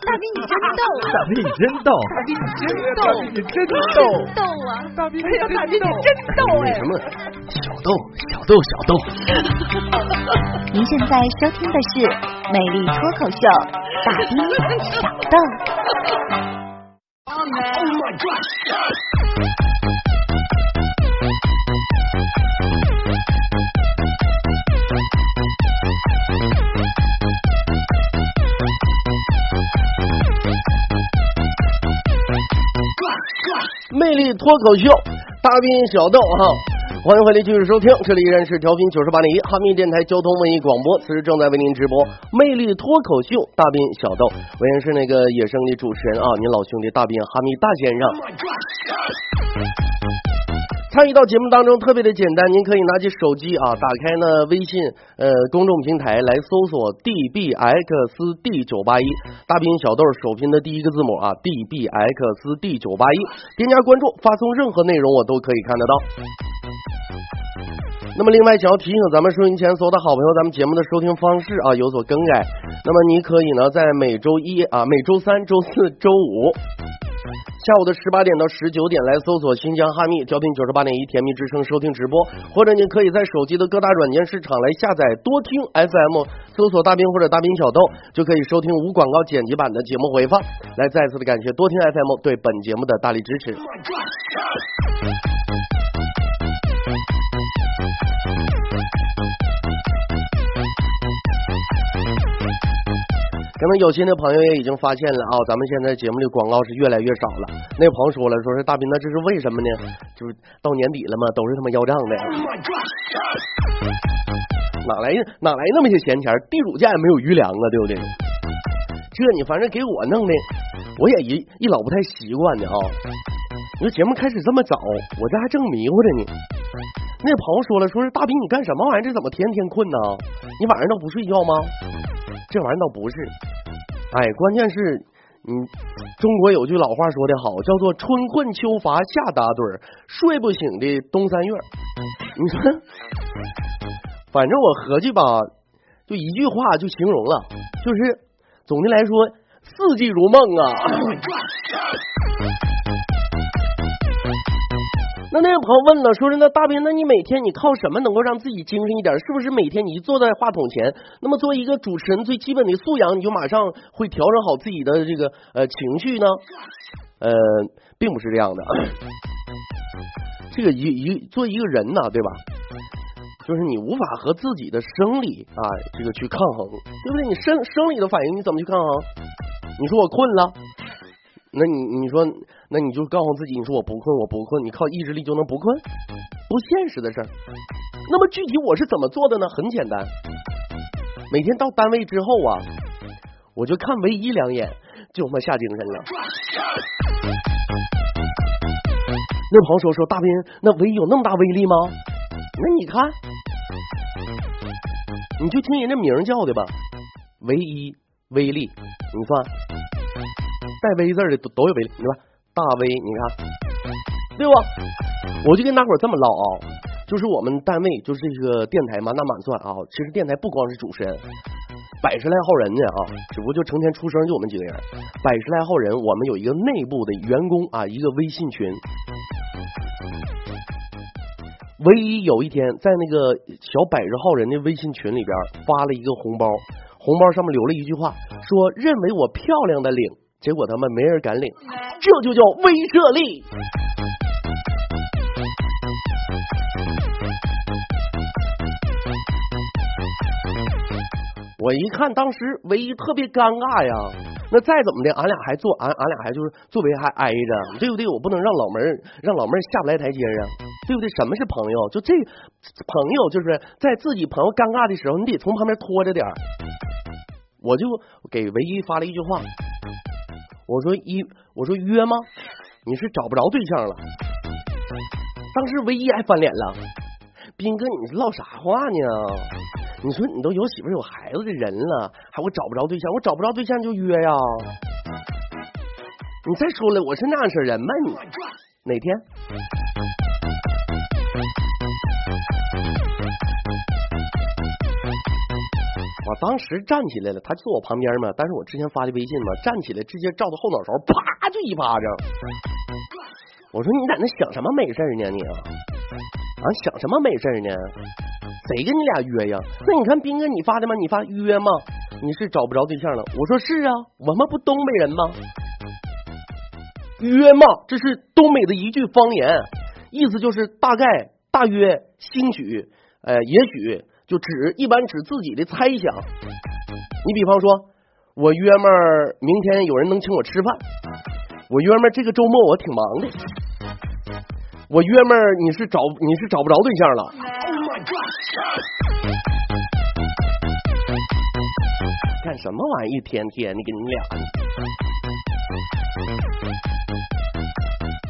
大兵你真逗，大兵你真逗，大兵你真大逗，兵你真逗，逗啊！大兵大兵你真逗哎！什么小豆小豆小豆，您现在收听的是《美丽脱口秀》，大兵小豆。《魅力脱口秀》，大兵小豆哈，欢迎回来继续收听，这里依然是调频九十八点一哈密电台交通文艺广播，此时正在为您直播《魅力脱口秀》，大兵小豆，我也是那个野生的主持人啊，您老兄弟大兵哈密大先生。参与到节目当中特别的简单，您可以拿起手机啊，打开呢微信呃公众平台来搜索 dbxd 九八一，大兵小豆首拼的第一个字母啊 dbxd 九八一，添加关注，发送任何内容我都可以看得到。那么，另外想要提醒咱们收音前所有的好朋友，咱们节目的收听方式啊有所更改。那么，你可以呢在每周一啊、每周三、周四周五。下午的十八点到十九点来搜索新疆哈密调频九十八点一甜蜜之声收听直播，或者您可以在手机的各大软件市场来下载多听 FM，搜索大兵或者大兵小豆，就可以收听无广告剪辑版的节目回放。来再次的感谢多听 FM 对本节目的大力支持。可能有些的朋友也已经发现了啊，咱们现在节目的广告是越来越少了。那朋友说了，说是大斌，那这是为什么呢？就是到年底了嘛，都是他妈要账的，哪来哪来那么些闲钱？地主家也没有余粮啊，对不对？这你反正给我弄的，我也一一老不太习惯的啊。你说节目开始这么早，我这还正迷糊着呢。那朋友说了，说是大斌，你干什么玩意儿？这怎么天天困呢？你晚上都不睡觉吗？这玩意儿倒不是，哎，关键是，嗯，中国有句老话说的好，叫做“春困秋乏夏打盹儿，睡不醒的冬三月”。你说，反正我合计吧，就一句话就形容了，就是总的来说，四季如梦啊。那那位朋友问了，说是那大兵，那你每天你靠什么能够让自己精神一点？是不是每天你一坐在话筒前，那么作为一个主持人最基本的素养，你就马上会调整好自己的这个呃情绪呢？呃，并不是这样的。这个一一做一个人呢，对吧？就是你无法和自己的生理啊这个去抗衡，对不对？你生生理的反应你怎么去抗衡？你说我困了。那你你说，那你就告诉自己，你说我不困，我不困，你靠意志力就能不困？不现实的事儿。那么具体我是怎么做的呢？很简单，每天到单位之后啊，我就看唯一两眼，就他妈下精神了。那朋友说说大兵，那唯一有那么大威力吗？那你看，你就听人家名叫的吧，唯一威力，你算。带“威”字的都都有威力，对吧？大威，你看，对不？我就跟大伙这么唠啊，就是我们单位就是这个电台满打满算啊，其实电台不光是主持人，百十来号人呢啊，只不过就成天出声就我们几个人，百十来号人，我们有一个内部的员工啊，一个微信群。唯一有一天在那个小百十号人的微信群里边发了一个红包，红包上面留了一句话，说认为我漂亮的领。结果他们没人敢领，这就叫威慑力。我一看，当时唯一特别尴尬呀。那再怎么的，俺俩还坐，俺俺俩还就是座位还挨着，对不对？我不能让老妹儿让老妹儿下不来台阶啊，对不对？什么是朋友？就这朋友，就是在自己朋友尴尬的时候，你得从旁边拖着点儿。我就给唯一发了一句话。我说一，我说约吗？你是找不着对象了？当时唯一还翻脸了，斌哥，你唠啥话呢？你说你都有媳妇有孩子的人了，还我找不着对象？我找不着对象就约呀？你再说了，我是那样式人吗？你哪天？我当时站起来了，他坐我旁边嘛，但是我之前发的微信嘛，站起来直接照他后脑勺，啪就一巴掌。我说你在那想什么美事呢你啊？啊想什么美事呢？谁跟你俩约呀？那你看斌哥你发的吗？你发约吗？你是找不着对象了？我说是啊，我们不东北人吗？约嘛，这是东北的一句方言，意思就是大概、大约、兴许、呃，也许，就指一般指自己的猜想。你比方说，我约们儿明天有人能请我吃饭，我约们儿这个周末我挺忙的，我约们儿你是找你是找不着对象了。干什么玩意？一天天的跟你俩。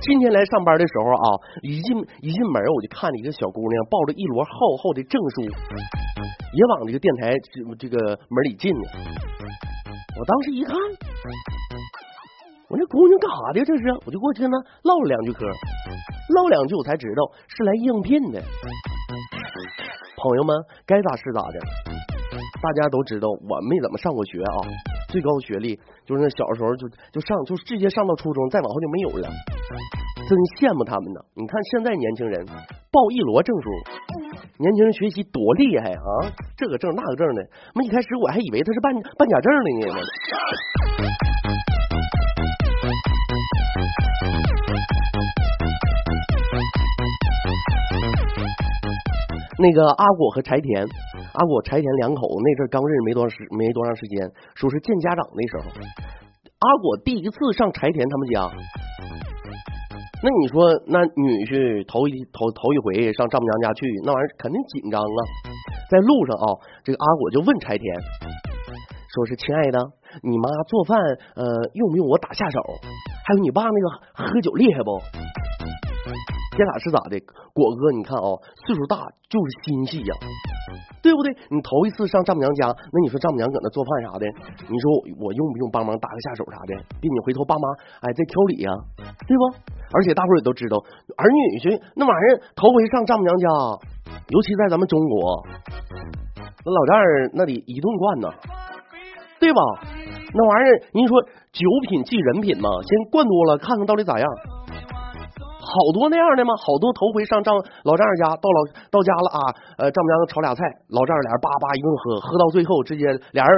今天来上班的时候啊，一进一进门我就看见一个小姑娘抱着一摞厚厚的证书，也往这个电台这个门里进呢。我当时一看，我这姑娘干啥的？这是？我就过去跟她唠了两句嗑，唠两句我才知道是来应聘的。朋友们，该咋是咋的。大家都知道，我没怎么上过学啊，最高学历就是那小时候就就上就直接上到初中，再往后就没有了。真羡慕他们呢！你看现在年轻人报一摞证书，年轻人学习多厉害啊！这个证那个证的，妈一开始我还以为他是办办假证的呢。那个阿果和柴田，阿果柴田两口子那阵刚认识没多长时没多长时间，说是见家长那时候，阿果第一次上柴田他们家，那你说那女婿头一头头一回上丈母娘家去，那玩意儿肯定紧张啊。在路上啊，这个阿果就问柴田，说是亲爱的，你妈做饭呃用不用我打下手？还有你爸那个喝酒厉害不？这俩是咋的？果哥，你看啊，岁数大就是心细呀，对不对？你头一次上丈母娘家，那你说丈母娘搁那做饭啥的，你说我用不用帮忙打个下手啥的？给你回头爸妈哎再挑理呀，对不？而且大伙也都知道，儿女婿那玩意儿头回上丈母娘家，尤其在咱们中国，那老丈人那得一顿惯呢，对吧？那玩意儿，您说酒品即人品嘛，先灌多了，看看到底咋样。好多那样的吗？好多头回上丈老丈人家，到老到家了啊，呃，丈母娘炒俩菜，老丈人俩人叭叭一顿喝，喝到最后直接俩人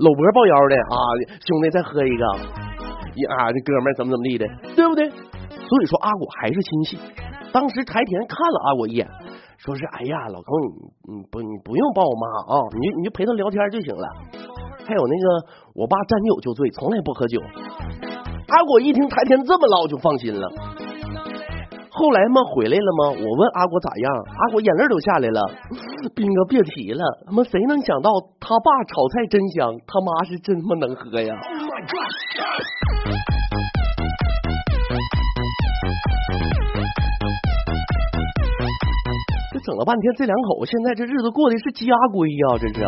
搂脖抱腰的啊，兄弟再喝一个，啊，这哥们怎么怎么地的，对不对？所以说阿果还是亲戚。当时柴田看了阿果一眼，说是哎呀，老公你你不你不用抱我妈啊，你就你就陪他聊天就行了。还有那个我爸沾酒就醉，从来不喝酒。阿果一听柴田这么唠，就放心了。后来嘛，回来了吗？我问阿果咋样，阿果眼泪都下来了。斌哥别提了，他妈谁能想到他爸炒菜真香，他妈是真他妈能喝呀！这整了半天，这两口子现在这日子过的是家规呀，这是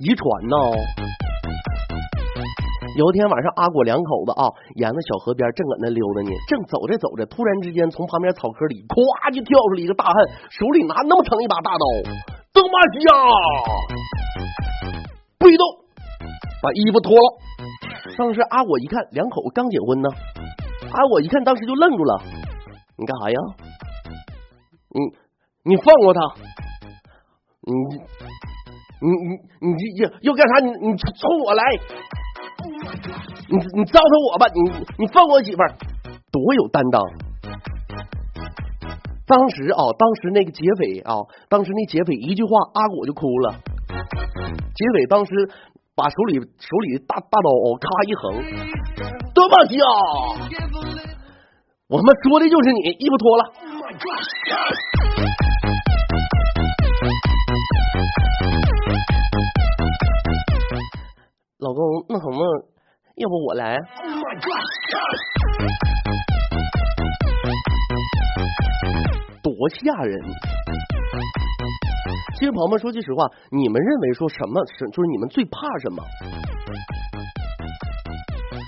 遗传呐。有一天晚上，阿果两口子啊，沿着小河边正搁那溜达呢，正走着走着，突然之间从旁边草棵里咵就跳出来一个大汉，手里拿那么长一把大刀，东马西呀，不许动，把衣服脱了。当时阿果一看，两口子刚结婚呢，阿果一看，当时就愣住了，你干啥呀？你你放过他，你你你你要要干啥？你你冲我来！你你糟蹋我吧，你你放我媳妇儿，多有担当。当时啊，当时那个劫匪啊，当时那劫匪一句话，阿果就哭了。劫匪当时把手里手里的大大刀咔一横，多么笑！我他妈说的就是你，衣服脱了。老公，那什么，要不我来？多吓人！其实朋友们说句实话，你们认为说什么是就是你们最怕什么？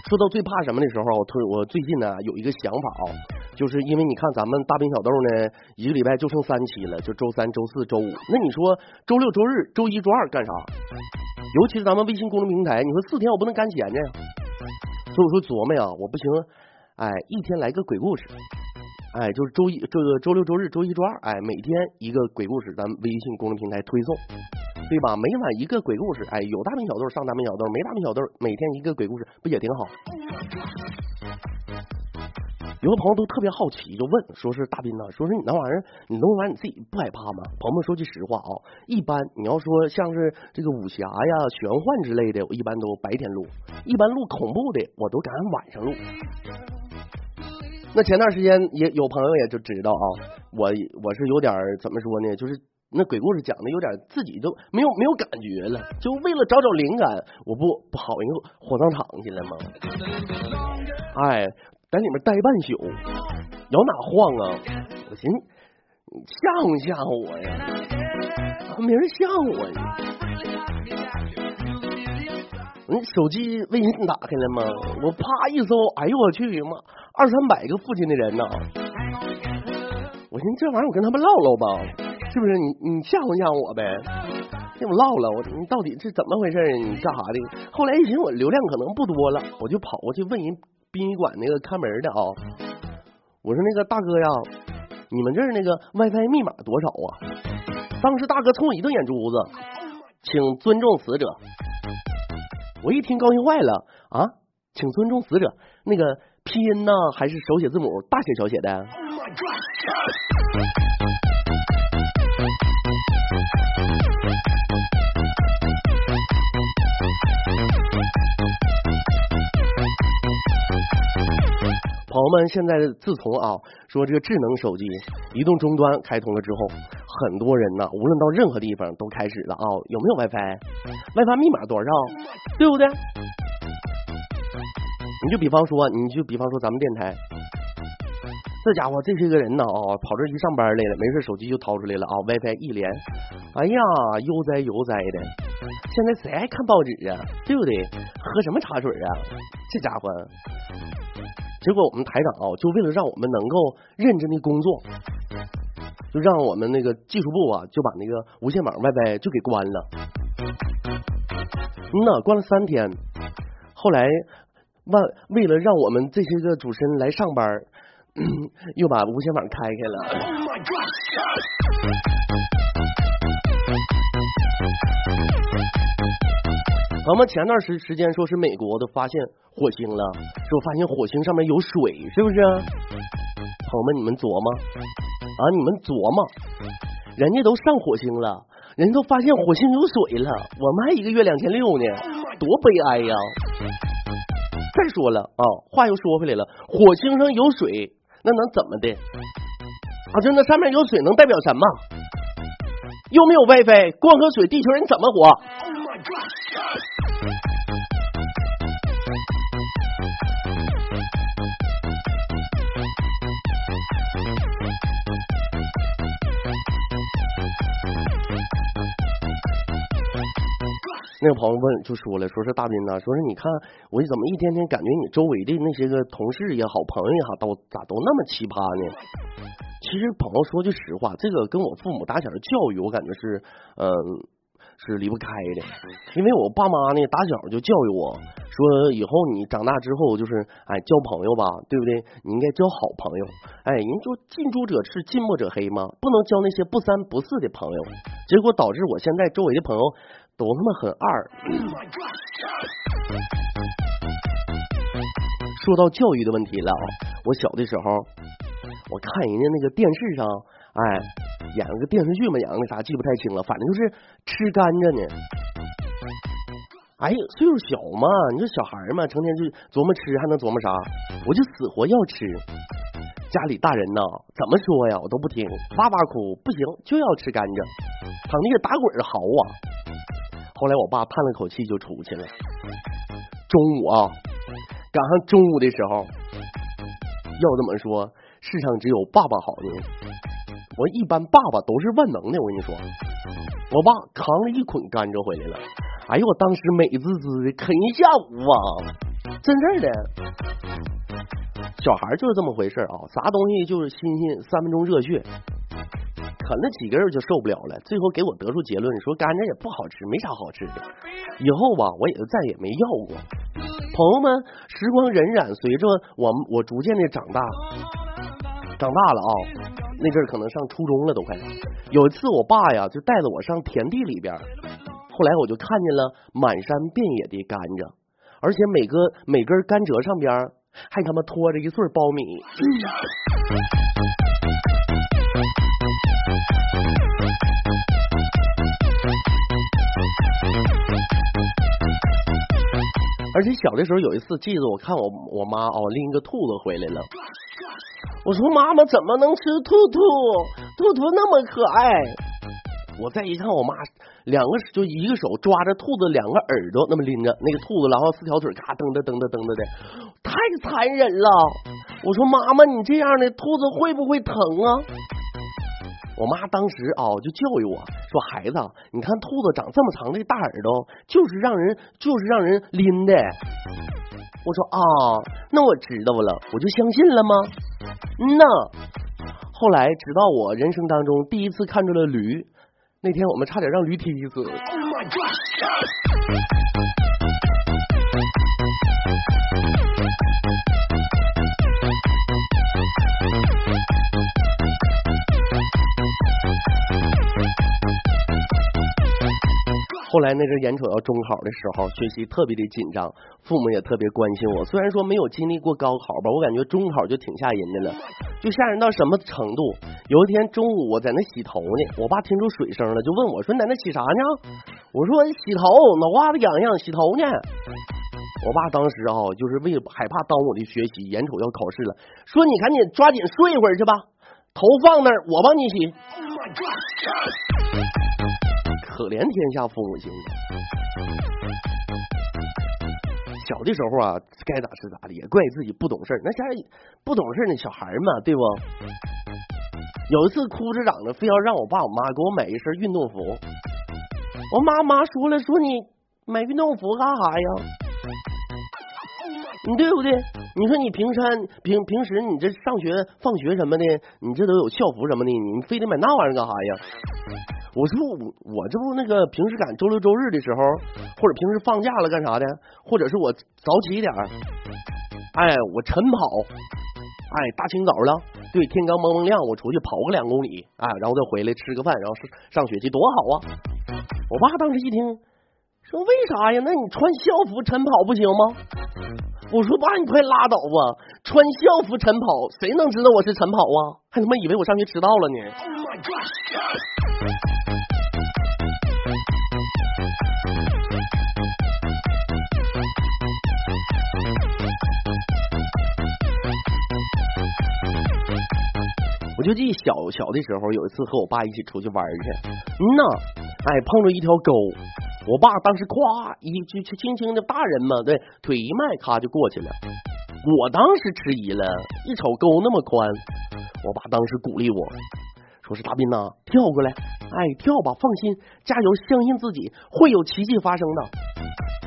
说到最怕什么的时候，我突我最近呢有一个想法啊，就是因为你看咱们大兵小豆呢，一个礼拜就剩三期了，就周三、周四周五。那你说周六周日、周一周二干啥？尤其是咱们微信公众平台，你说四天我不能干闲着呀。所以我说琢磨呀，我不行，哎，一天来个鬼故事，哎，就是周一这个周六周日周一周二，哎，每天一个鬼故事，咱微信公众平台推送，对吧？每晚一个鬼故事，哎，有大名小豆上大名小豆，没大名小豆，每天一个鬼故事，不也挺好？有的朋友都特别好奇，就问，说是大斌呢，说是你那玩意儿，你弄完你自己不害怕吗？朋友们说句实话啊，一般你要说像是这个武侠呀、玄幻之类的，我一般都白天录；一般录恐怖的，我都赶晚上录。那前段时间也有朋友也就知道啊，我我是有点怎么说呢，就是那鬼故事讲的有点自己都没有没有感觉了，就为了找找灵感，我不跑一个火葬场去了吗？哎。在里面待半宿，摇哪晃啊？我寻思吓唬吓唬我呀，没人吓唬我呀。手机微信打开了吗？我啪一搜，哎呦我去妈，二三百个附近的人呢！我寻思这玩意儿我跟他们唠唠吧，是不是？你你吓唬吓唬我呗？跟我唠唠，我你到底是怎么回事？你干啥的？后来一寻我流量可能不多了，我就跑过去问人。殡仪馆那个看门的啊，我说那个大哥呀，你们这儿那个 WiFi 密码多少啊？当时大哥冲我一瞪眼珠子，请尊重死者。我一听高兴坏了啊，请尊重死者，那个拼音呢还是手写字母，大写小写的？朋友们，现在自从啊说这个智能手机移动终端开通了之后，很多人呢，无论到任何地方都开始了啊，有没有 WiFi？WiFi 密码多少？对不对？你就比方说，你就比方说咱们电台，这家伙这些个人呢啊，跑这一上班来了，没事手机就掏出来了啊，WiFi 一连，哎呀，悠哉悠哉的。现在谁爱看报纸啊？对不对？喝什么茶水啊？这家伙。结果我们台长啊，就为了让我们能够认真的工作，就让我们那个技术部啊，就把那个无线网 WiFi 就给关了。嗯呐，关了三天。后来为为了让我们这些个主持人来上班，又把无线网开开了。咱们前段时时间说是美国的发现火星了，说发现火星上面有水，是不是？朋友们，你们琢磨啊，你们琢磨，人家都上火星了，人家都发现火星有水了，我们还一个月两千六呢，多悲哀呀！再说了啊，话又说回来了，火星上有水，那能怎么的？啊，就那上面有水能代表什么？又没有 WiFi，光喝水，地球人怎么活？那个朋友问就说了，说是大斌呐，说是你看我怎么一天天感觉你周围的那些个同事也好，朋友也好，都咋都那么奇葩呢？其实朋友说句实话，这个跟我父母打小的教育，我感觉是嗯。是离不开的，因为我爸妈呢打小就教育我说，以后你长大之后就是哎交朋友吧，对不对？你应该交好朋友。哎，人说近朱者赤，近墨者黑嘛，不能交那些不三不四的朋友。结果导致我现在周围的朋友都他妈很二。说到教育的问题了，我小的时候我看人家那个电视上，哎。演了个电视剧嘛，演个啥记不太清了，反正就是吃甘蔗呢。哎呀，岁数小嘛，你说小孩嘛，成天就琢磨吃，还能琢磨啥？我就死活要吃。家里大人呢，怎么说呀，我都不听，哇哇哭，不行就要吃甘蔗，躺地下打滚嚎啊。后来我爸叹了口气就出去了。中午啊，赶上中午的时候，要怎么说，世上只有爸爸好呢？我一般爸爸都是万能的，我跟你说，我爸扛了一捆甘蔗回来了，哎呦，我当时美滋滋的啃一下午啊，真事的，小孩就是这么回事啊，啥东西就是新鲜，三分钟热血，啃了几根儿就受不了了，最后给我得出结论说甘蔗也不好吃，没啥好吃的。以后吧，我也就再也没要过。朋友们，时光荏苒，随着我我逐渐的长大，长大了啊，那阵儿可能上初中了都快。有一次我爸呀就带着我上田地里边，后来我就看见了满山遍野的甘蔗，而且每个每根甘蔗上边还他妈拖着一穗苞米。而且小的时候有一次，记得我看我我妈哦拎一个兔子回来了，我说妈妈怎么能吃兔兔？兔兔那么可爱。我再一看我妈两个就一个手抓着兔子两个耳朵那么拎着那个兔子，然后四条腿咔蹬的蹬的蹬的的，太残忍了。我说妈妈你这样的兔子会不会疼啊？我妈当时啊就教育我说：“孩子，你看兔子长这么长的大耳朵，就是让人就是让人拎的。”我说：“啊，那我知道了，我就相信了吗？”嗯呐。后来直到我人生当中第一次看着了驴，那天我们差点让驴踢死。后来那阵眼瞅要中考的时候，学习特别的紧张，父母也特别关心我。虽然说没有经历过高考吧，我感觉中考就挺吓人的了，就吓人到什么程度？有一天中午我在那洗头呢，我爸听出水声了，就问我说：“你在那洗啥呢？”我说：“洗头，脑瓜子痒痒，洗头呢。”我爸当时啊，就是为了害怕耽误我的学习，眼瞅要考试了，说：“你赶紧抓紧睡一会儿去吧，头放那儿，我帮你洗。”可怜天下父母心。小的时候啊，该咋是咋的，也怪自己不懂事那家不懂事那小孩嘛，对不？有一次哭着嚷着，非要让我爸我妈给我买一身运动服。我妈妈说了，说你买运动服干啥呀？你对不对？你说你平山平平时你这上学放学什么的，你这都有校服什么的，你非得买那玩意儿干啥呀？我说我我这不那个平时赶周六周日的时候，或者平时放假了干啥的，或者是我早起一点，哎，我晨跑，哎，大清早的，对，天刚蒙蒙亮，我出去跑个两公里，哎，然后再回来吃个饭，然后上上学去，多好啊！我爸当时一听，说为啥呀？那你穿校服晨跑不行吗？我说爸，你快拉倒吧，穿校服晨跑，谁能知道我是晨跑啊？还他妈以为我上学迟到了呢。我就记小小的时候，有一次和我爸一起出去玩去，嗯呐，哎，碰着一条沟，我爸当时咵一就轻轻的，大人嘛，对，腿一迈，咔就过去了。我当时迟疑了，一瞅沟那么宽，我爸当时鼓励我说：“是大斌呐，跳过来，哎，跳吧，放心，加油，相信自己，会有奇迹发生的。”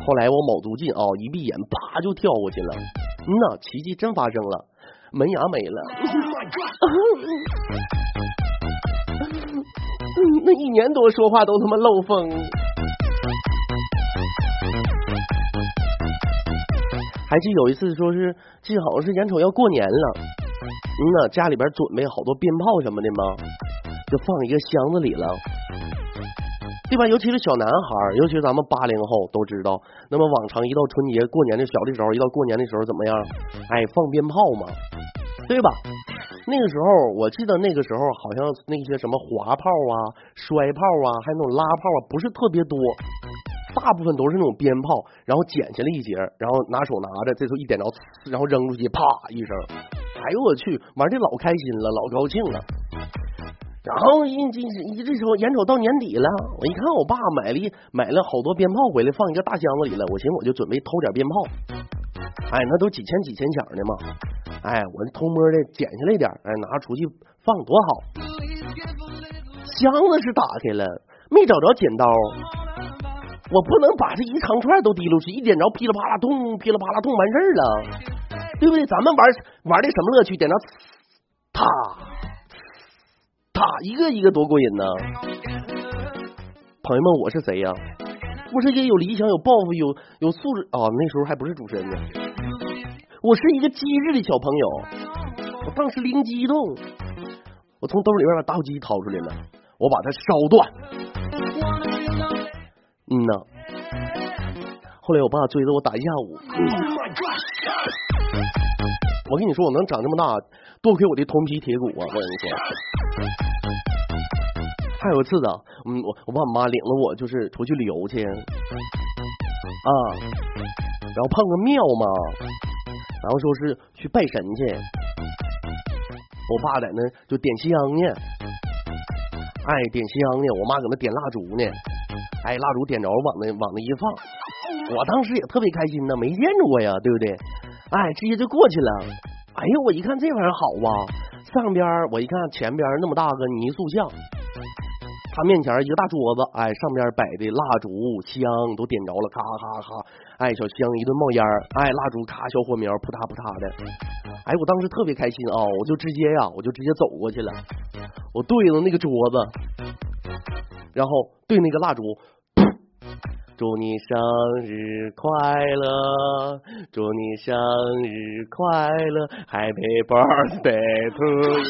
后来我卯足劲啊，一闭眼，啪就跳过去了。嗯呐，奇迹真发生了。门牙没了，那一年多说话都他妈漏风。还记有一次说是，记好像是眼瞅要过年了，嗯呐，家里边准备好多鞭炮什么的吗？就放一个箱子里了，对吧？尤其是小男孩，尤其是咱们八零后都知道。那么往常一到春节过年的小的时候，一到过年的时候怎么样？哎，放鞭炮嘛。对吧？那个时候我记得那个时候好像那些什么滑炮啊、摔炮啊，还有那种拉炮啊，不是特别多，大部分都是那种鞭炮，然后剪下来一截，然后拿手拿着，这时候一点着，然后扔出去，啪一声，哎呦我去，玩的老开心了，老高兴了。然后一这一这时候眼瞅到年底了，我一看我爸买了一买了好多鞭炮回来，放一个大箱子里了，我寻思我就准备偷点鞭炮。哎，那都几千几千响的嘛！哎，我偷摸的捡下来点，哎，拿出去放多好。箱子是打开了，没找着剪刀，我不能把这一长串都提溜去，一点着噼里啪啦咚，噼里啪啦咚，完事儿了，对不对？咱们玩玩的什么乐趣？点着，啪，啪，一个一个多过瘾呢。朋友们，我是谁呀？我是一个有理想、有抱负、有有素质啊！那时候还不是主持人呢，我是一个机智的小朋友。我当时灵机一动，我从兜里边把打火机掏出来了，我把它烧断。嗯呐，后来我爸追着我打一下午。我跟你说，我能长这么大，多亏我的铜皮铁骨啊！我跟你说，还有一次呢，嗯，我我爸我妈领着我就是出去旅游去啊，然后碰个庙嘛，然后说是去拜神去，我爸在那就点香呢，哎，点香呢，我妈搁那点蜡烛呢，哎，蜡烛点着往那往那一放，我当时也特别开心呢，没见着过呀，对不对？哎，直接就过去了。哎呀，我一看这玩意儿好啊，上边我一看前边那么大个泥塑像，他面前一个大桌子，哎，上边摆的蜡烛香都点着了，咔咔咔，哎，小香一顿冒烟哎，蜡烛咔小火苗扑嗒扑嗒的，哎，我当时特别开心啊，我就直接呀，我就直接走过去了，我对着那个桌子，然后对那个蜡烛。祝你生日快乐，祝你生日快乐，Happy birthday to you。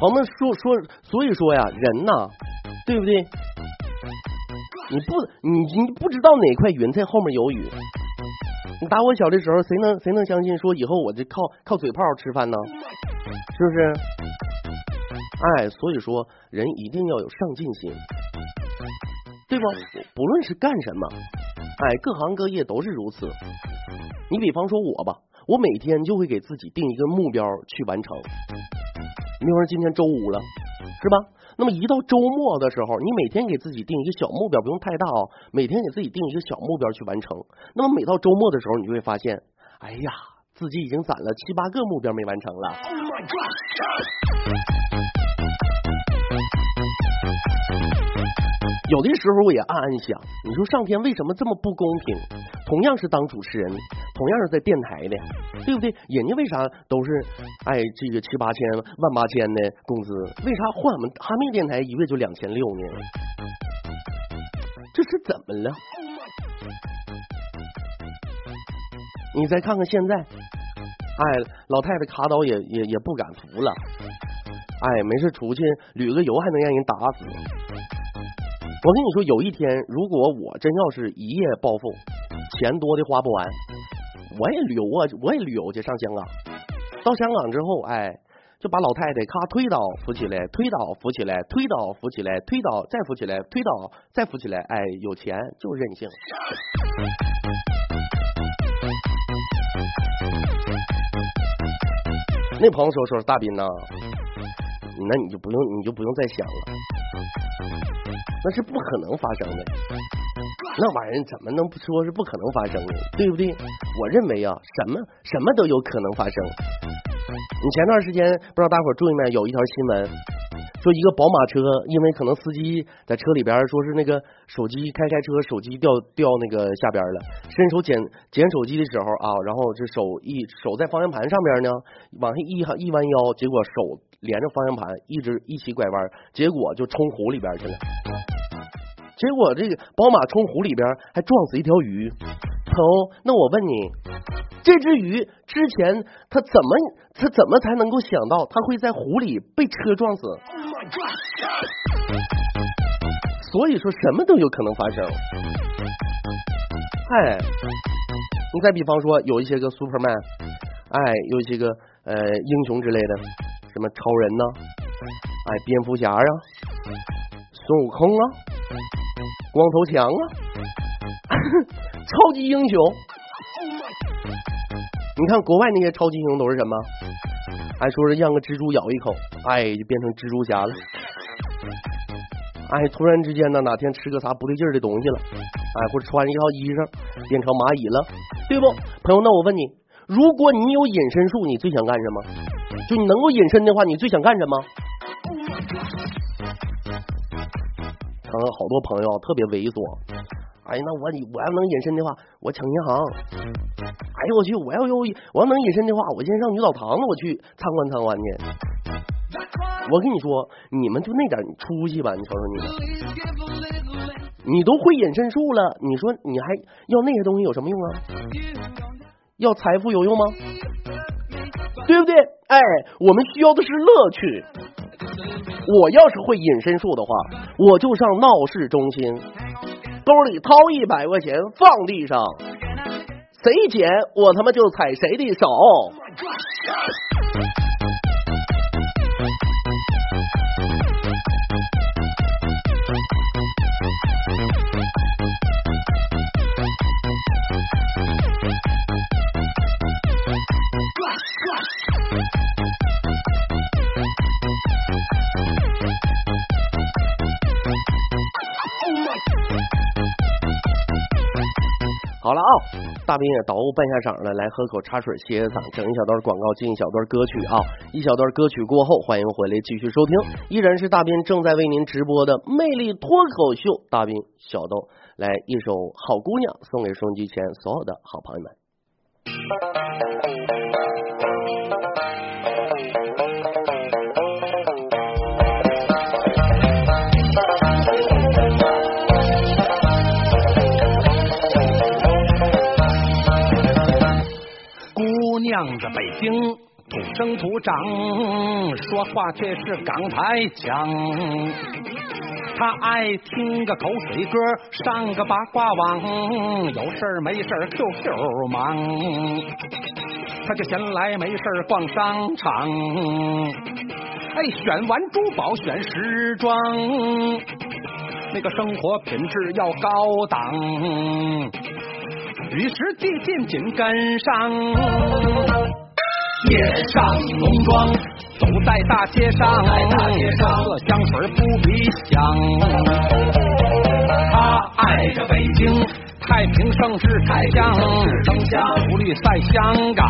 我们说说，所以说呀，人呐，对不对？你不，你你不知道哪块云彩后面有雨。你打我小的时候，谁能谁能相信说以后我就靠靠嘴炮吃饭呢？是不是？哎，所以说人一定要有上进心，对吧？不论是干什么，哎，各行各业都是如此。你比方说我吧，我每天就会给自己定一个目标去完成。你比方说今天周五了，是吧？那么一到周末的时候，你每天给自己定一个小目标，不用太大哦。每天给自己定一个小目标去完成。那么每到周末的时候，你就会发现，哎呀，自己已经攒了七八个目标没完成了。有的时候我也暗暗想，你说上天为什么这么不公平？同样是当主持人，同样是在电台的，对不对？人家为啥都是哎这个七八千万八千的工资？为啥换我们哈密电台一个月就两千六呢？这是怎么了？你再看看现在，哎，老太太卡倒也也也不敢扶了，哎，没事出去旅个游还能让人打死。我跟你说，有一天如果我真要是一夜暴富，钱多的花不完，我也旅游啊，我也旅游去上香港。到香港之后，哎，就把老太太咔推倒扶起来，推倒扶起来，推倒扶起来，推倒再扶起来，推倒再扶起来。哎，有钱就任性。那朋友说说大斌呐，那你就不用你就不用再想了。那是不可能发生的，那玩意儿怎么能说是不可能发生呢？对不对？我认为啊，什么什么都有可能发生。你前段时间不知道大伙注意没？有一条新闻，说一个宝马车，因为可能司机在车里边说是那个手机开开车，手机掉掉那个下边了，伸手捡捡手机的时候啊，然后这手一手在方向盘上边呢，往下一一弯腰，结果手连着方向盘一直一起拐弯，结果就冲湖里边去了。结果这个宝马冲湖里边还撞死一条鱼，朋友，那我问你，这只鱼之前它怎么它怎么才能够想到它会在湖里被车撞死？所以说什么都有可能发生。哎，你再比方说有一些个 Superman，哎，有一些个呃英雄之类的，什么超人呢？哎，蝙蝠侠啊，孙悟空啊。光头强啊，超级英雄！你看国外那些超级英雄都是什么？还说是让个蜘蛛咬一口，哎，就变成蜘蛛侠了。哎，突然之间呢，哪天吃个啥不对劲的东西了，哎，或者穿一套衣裳变成蚂蚁了，对不？朋友，那我问你，如果你有隐身术，你最想干什么？就你能够隐身的话，你最想干什么？好多朋友特别猥琐，哎，那我我要能隐身的话，我抢银行。哎呦我去，我要有我要能隐身的话，我先上女澡堂子，我去参观参观去。我跟你说，你们就那点出息吧，你瞅瞅你们，你都会隐身术了，你说你还要那些东西有什么用啊？要财富有用吗？对不对？哎，我们需要的是乐趣。我要是会隐身术的话，我就上闹市中心，兜里掏一百块钱放地上，谁捡我他妈就踩谁的手。好了啊，大兵也捣鼓半下场了，来喝口茶水歇歇嗓，整一小段广告，进一小段歌曲啊。一小段歌曲过后，欢迎回来继续收听，依然是大兵正在为您直播的魅力脱口秀，大兵小豆来一首《好姑娘》送给收音机前所有的好朋友们。娘的北京土生土长，说话却是港台腔。他爱听个口水歌，上个八卦网，有事儿没事儿 QQ 忙。他就闲来没事逛商场，哎，选完珠宝选时装，那个生活品质要高档。与时俱进，紧跟上。夜上浓妆，走在大街上，这香水扑鼻香。他爱着北京，太平盛世开疆，争相努力在香港。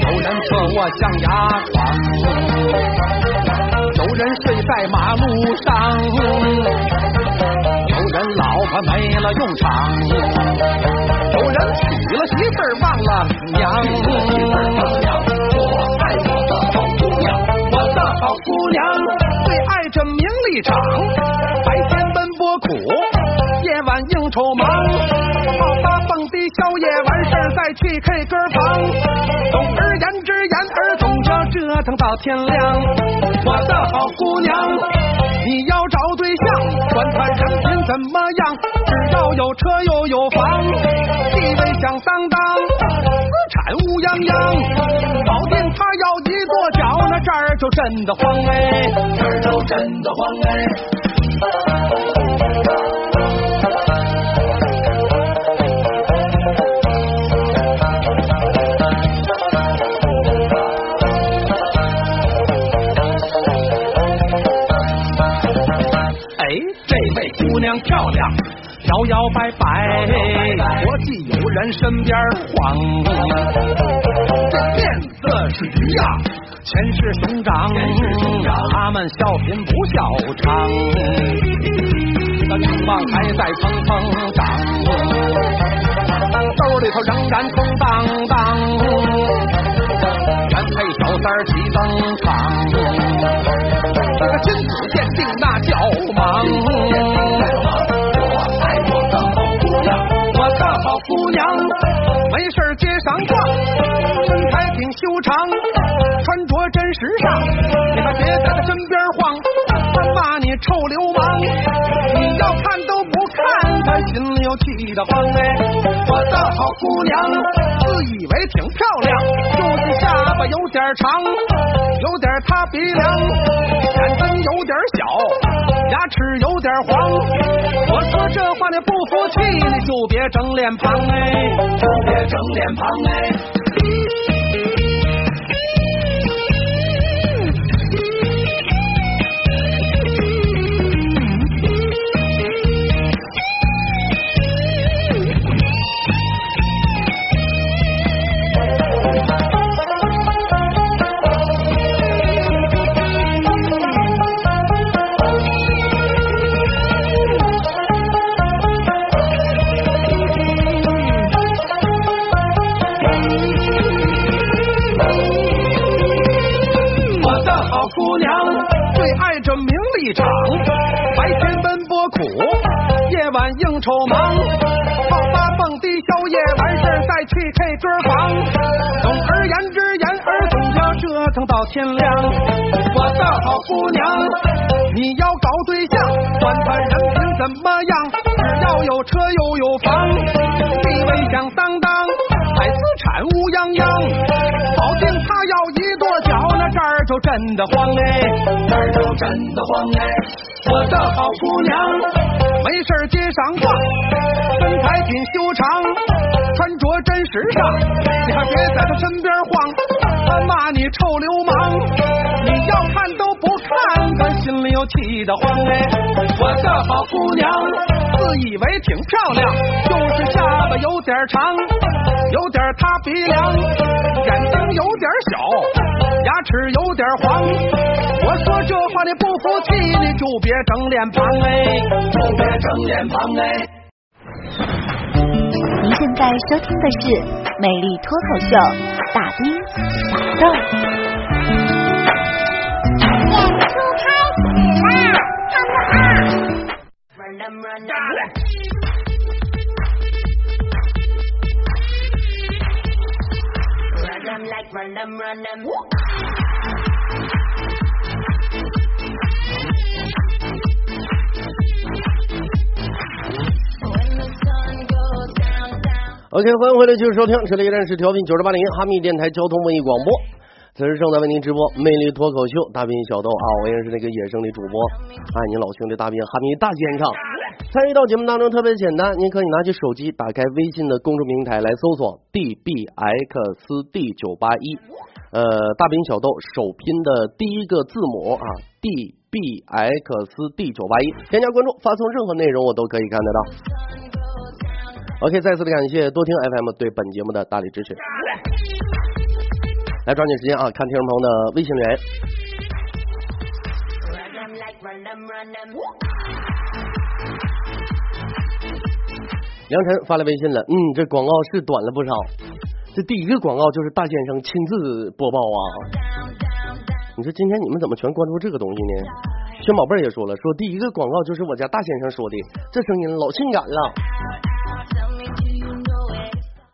有人侧卧象牙床，有人睡在马路上。有人老婆没了用场，有人娶了媳妇儿忘了娘。我爱我的好姑娘，我的好姑娘，最爱这名利场，白天奔波苦，夜晚应酬忙，泡吧蹦迪宵夜，完事儿再去 K 歌房。总而言之，言而总之，折腾到天亮。我的好姑娘。你要找，管他人品怎么样，只要有车又有房，地位响当当，资产乌泱泱，保定他要一跺脚，那这儿就真的慌哎，这儿就真的慌哎。这位姑娘漂亮，摇摇摆摆，国际友人身边晃。这面子是鱼呀，钱是熊掌，他们笑贫不笑娼。那欲望还在蹭蹭涨，兜里头仍然空荡荡，原配小三儿齐登场。这个君子鉴定那叫没事街上逛，身材挺修长，穿着真时尚，你还别在他身边晃，他骂你臭流氓，的好姑娘，自以为挺漂亮，就是下巴有点长，有点塌鼻梁，眼睛有点小，牙齿有点黄。我说这话你不服气，你就别整脸庞哎，就别整脸庞哎。场，白天奔波苦，夜晚应酬忙，泡吧蹦迪宵夜，完事儿再去 K 歌房。总而言之，言而总要折腾到天亮。我的好姑娘，你要搞对象，管他人品怎么样，只要有车又有房，真的慌哎，哪儿都真的慌哎。我的好姑娘，没事街上逛，身材挺修长，穿着真时尚，你还别在他身边晃，他骂你臭流氓，你要看都不看，心里又气得慌哎。我的好姑娘，自以为挺漂亮，就是下巴有点长，有点塌鼻梁，眼睛有点小，牙齿有点黄。我说这话你不服气，你就别整脸庞哎，就别整脸庞哎。您现在收听的是《美丽脱口秀》，大兵小豆。Down, down. OK，欢迎回来，继续收听，这里依然是调频九十八零哈密电台交通文艺广播，此时正在为您直播魅力脱口秀，大兵小豆啊，我也是那个野生的主播，爱你老兄弟大兵哈密大先生。参与到节目当中特别简单，您可以拿起手机，打开微信的公众平台来搜索 dbxd 九八一，呃，大兵小豆首拼的第一个字母啊，dbxd 九八一，添加关注，发送任何内容我都可以看得到。OK，再次的感谢多听 FM 对本节目的大力支持。来抓紧时间啊，看听众朋友的微信留言。梁晨发来微信了，嗯，这广告是短了不少。这第一个广告就是大先生亲自播报啊。你说今天你们怎么全关注这个东西呢？轩宝贝儿也说了，说第一个广告就是我家大先生说的，这声音老性感了。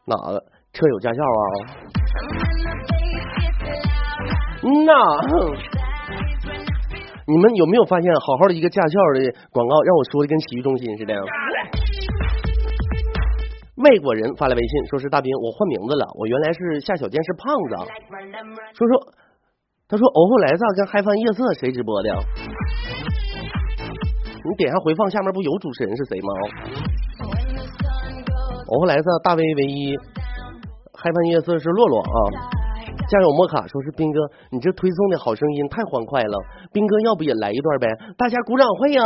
哪个车友驾校啊？嗯呐。你们有没有发现，好好的一个驾校的广告，让我说的跟洗浴中心似的？外国人发来微信，说是大兵，我换名字了，我原来是夏小健，是胖子。说说，他说欧后来子跟嗨翻夜色谁直播的？你点下回放，下面不有主持人是谁吗？欧后来子大卫唯一，嗨翻夜色是洛洛啊。家有莫卡说是斌哥，你这推送的好声音太欢快了，斌哥要不也来一段呗？大家鼓掌欢迎。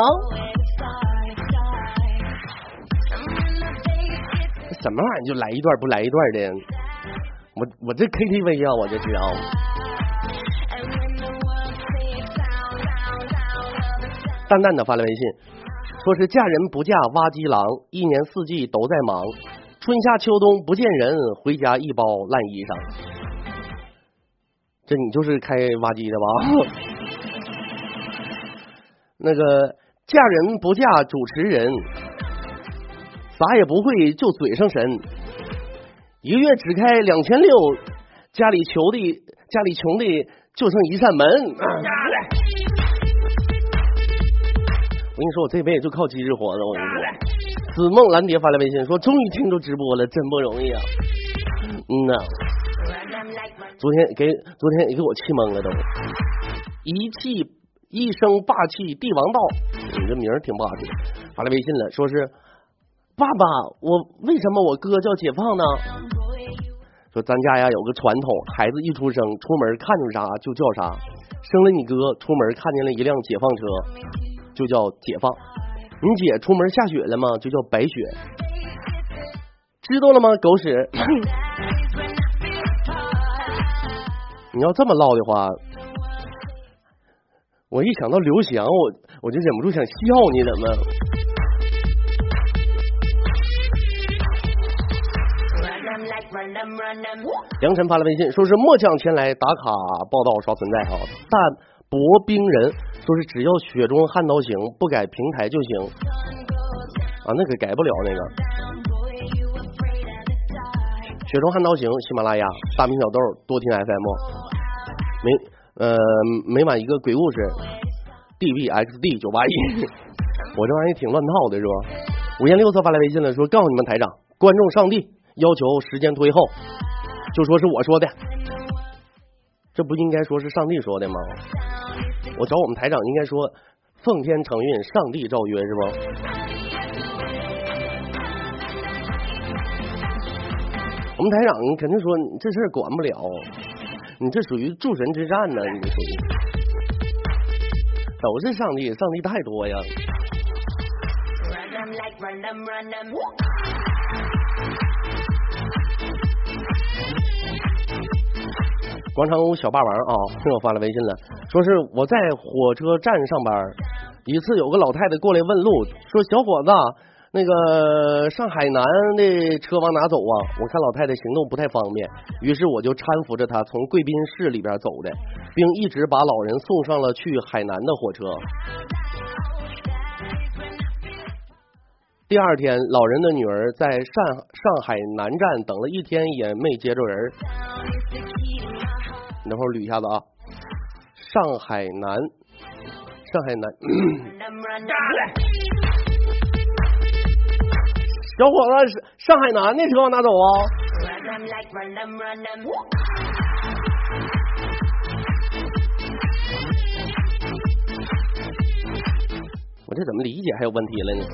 什么玩意儿就来一段不来一段的？我我这 KTV 啊，我这是啊。淡淡的发来微信，说是嫁人不嫁挖机郎，一年四季都在忙，春夏秋冬不见人，回家一包烂衣裳。这你就是开挖机的吧？那个嫁人不嫁主持人，啥也不会就嘴上神，一个月只开两千六，家里穷的家里穷的就剩一扇门。我跟你说，我这辈子就靠机智活着。我跟你说，紫梦蓝蝶发来微信说，终于听着直播了，真不容易啊。嗯呐昨天给昨天也给我气懵了都，一气一生霸气帝王道，你这名儿挺霸气。发来微信了，说是爸爸，我为什么我哥叫解放呢？说咱家呀有个传统，孩子一出生出门看见啥就叫啥，生了你哥出门看见了一辆解放车，就叫解放。你姐出门下雪了吗？就叫白雪。知道了吗？狗屎！你要这么唠的话，我一想到刘翔，我我就忍不住想笑你，怎么？杨晨发来微信，说是末将前来打卡报道刷存在哈，但薄冰人说是只要雪中悍刀行，不改平台就行。啊，那个改不了那个。雪中悍刀行，喜马拉雅，大明小豆，多听 FM，每呃每晚一个鬼故事，DBXD 九八一。我这玩意儿挺乱套的是吧？五颜六色发来微信了，说告诉你们台长，观众上帝要求时间推后，就说是我说的，这不应该说是上帝说的吗？我找我们台长应该说奉天承运，上帝诏曰是不？我们台长肯定说这事管不了，你这属于诸神之战呢，你这属于都是上帝，上帝太多呀。广场舞小霸王啊，给我发了微信了，说是我在火车站上班，一次有个老太太过来问路，说小伙子，那个上海南的车往哪走啊？我看老太太行动不太方便，于是我就搀扶着她从贵宾室里边走的，并一直把老人送上了去海南的火车。第二天，老人的女儿在上上海南站等了一天，也没接着人。你等会捋一下子啊，上海南，上海南，小伙子，上海南的车往哪走啊？我这怎么理解还有问题了呢？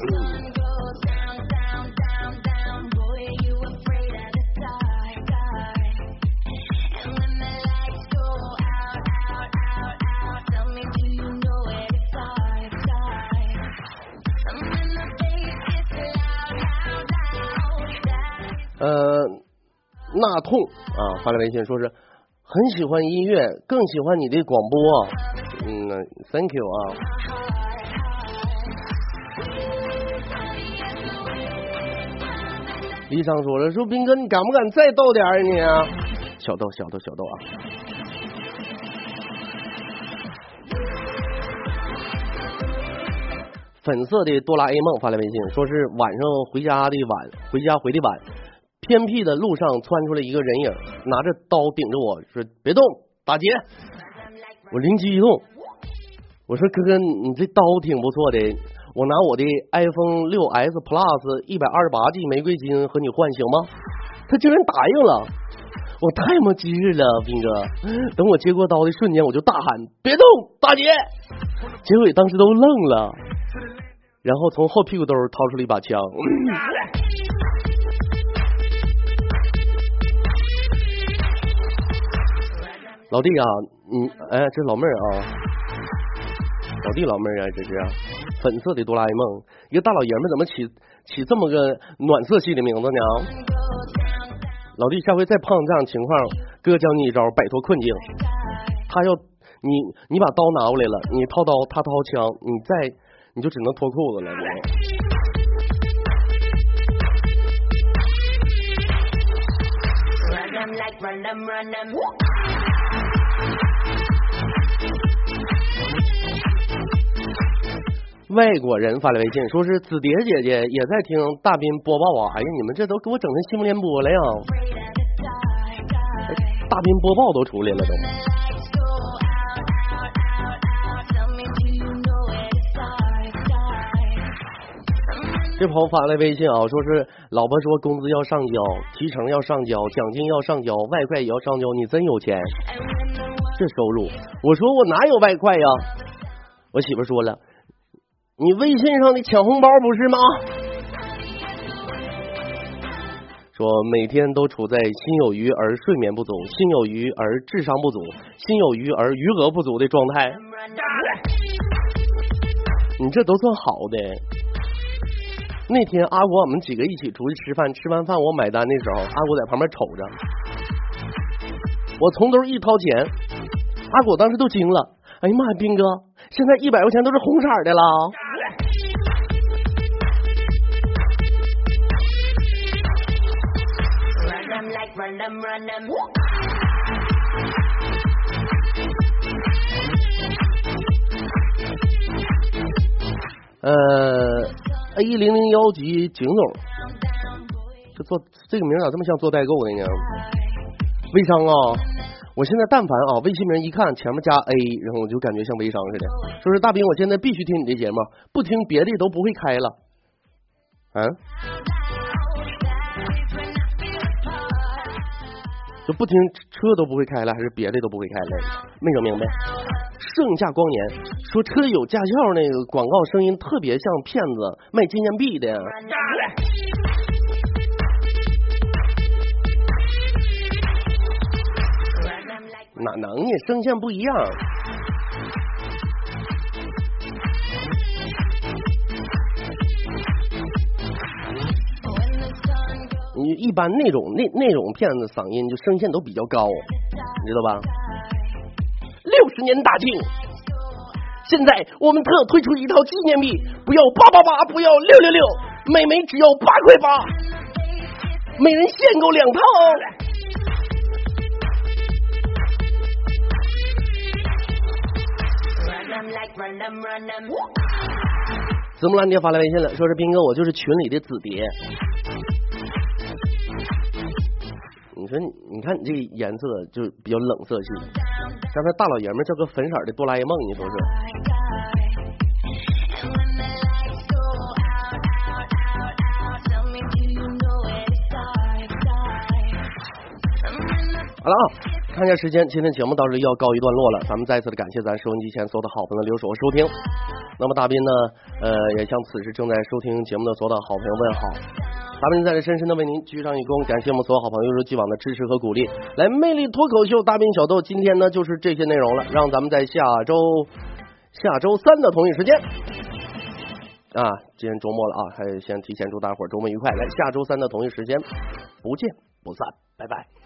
呃，纳痛啊，发来微信说是很喜欢音乐，更喜欢你的广播。嗯，Thank you 啊。李尚说了，说斌哥，你敢不敢再逗点儿你？小逗小逗小逗啊。粉色的哆啦 A 梦发来微信，说是晚上回家的晚，回家回的晚。偏僻的路上窜出来一个人影，拿着刀顶着我说：“别动，打劫！”我灵机一动，我说：“哥哥，你这刀挺不错的，我拿我的 iPhone 六 S Plus 一百二十八 G 玫瑰金和你换行吗？”他竟然答应了，我太没机智了，斌哥！等我接过刀的瞬间，我就大喊：“别动，打劫！”结果当时都愣了，然后从后屁股兜掏出了一把枪。老弟啊，你哎，这老妹儿啊，老弟老妹儿啊，这是粉色的哆啦 A 梦，一个大老爷们怎么起起这么个暖色系的名字呢？老弟，下回再碰这样情况，哥教你一招摆脱困境。他要你你把刀拿过来了，你掏刀，他掏枪，你再你就只能脱裤子了。外国人发来微信，说是紫蝶姐姐也在听大斌播报啊！哎呀，你们这都给我整成新闻联播了呀！大斌播报都出来了都。这朋友发来微信啊，说是老婆说工资要上交，提成要上交，奖金要上交，外快也要上交，你真有钱，这收入。我说我哪有外快呀？我媳妇说了。你微信上的抢红包不是吗？说每天都处在心有余而睡眠不足、心有余而智商不足、心有余而余额不足的状态。你这都算好的。那天阿国我们几个一起出去吃饭，吃完饭我买单的时候，阿国在旁边瞅着，我从头一掏钱，阿果当时都惊了。哎呀妈呀，斌哥，现在一百块钱都是红色的了。呃，A 零零幺级景总，这做这个名咋这么像做代购的呢？微商啊，我现在但凡啊微信名一看前面加 A，然后我就感觉像微商似的。说是大兵，我现在必须听你这节目，不听别的都不会开了。嗯、就不听车都不会开了，还是别的都不会开了？没整明白。盛夏光年说车有驾校那个广告声音特别像骗子卖纪念币的。哪能呢？声线不一样。你一般那种那那种骗子嗓音就声线都比较高，你知道吧？六十年大庆，现在我们特推出一套纪念币，不要八八八，不要六六六，每枚只要八块八，每人限购两套哦。子木兰爹发来微信了，说是斌哥，我就是群里的子蝶。说你，看你这个颜色就比较冷色系，刚才大老爷们儿叫个粉色的哆啦 A 梦，你说说？好了啊，看一下时间，今天节目到这里要告一段落了。咱们再次的感谢咱收音机前所有的好朋友留守和收听。那么大斌呢，呃，也向此时正在收听节目的所有的好朋友问好。大斌在这深深的为您鞠上一躬，感谢我们所有好朋友一如既往的支持和鼓励。来，魅力脱口秀大兵小豆，今天呢就是这些内容了，让咱们在下周下周三的同一时间。啊，今天周末了啊，还先提前祝大伙儿周末愉快。来，下周三的同一时间，不见不散，拜拜。